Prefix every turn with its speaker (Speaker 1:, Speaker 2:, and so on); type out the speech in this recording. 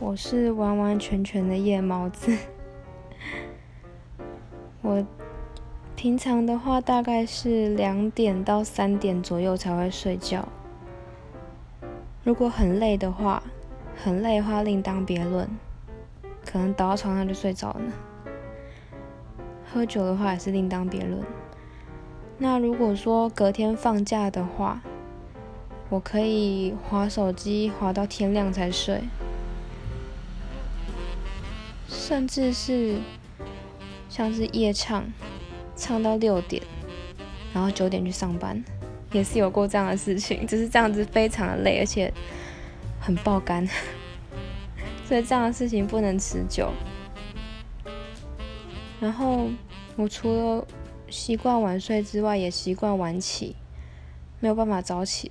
Speaker 1: 我是完完全全的夜猫子。我平常的话大概是两点到三点左右才会睡觉。如果很累的话，很累的话另当别论，可能倒到床上就睡着了。喝酒的话也是另当别论。那如果说隔天放假的话，我可以划手机划到天亮才睡，甚至是像是夜唱，唱到六点，然后九点去上班，也是有过这样的事情。只是这样子非常的累，而且很爆肝，所以这样的事情不能持久。然后我除了习惯晚睡之外，也习惯晚起，没有办法早起。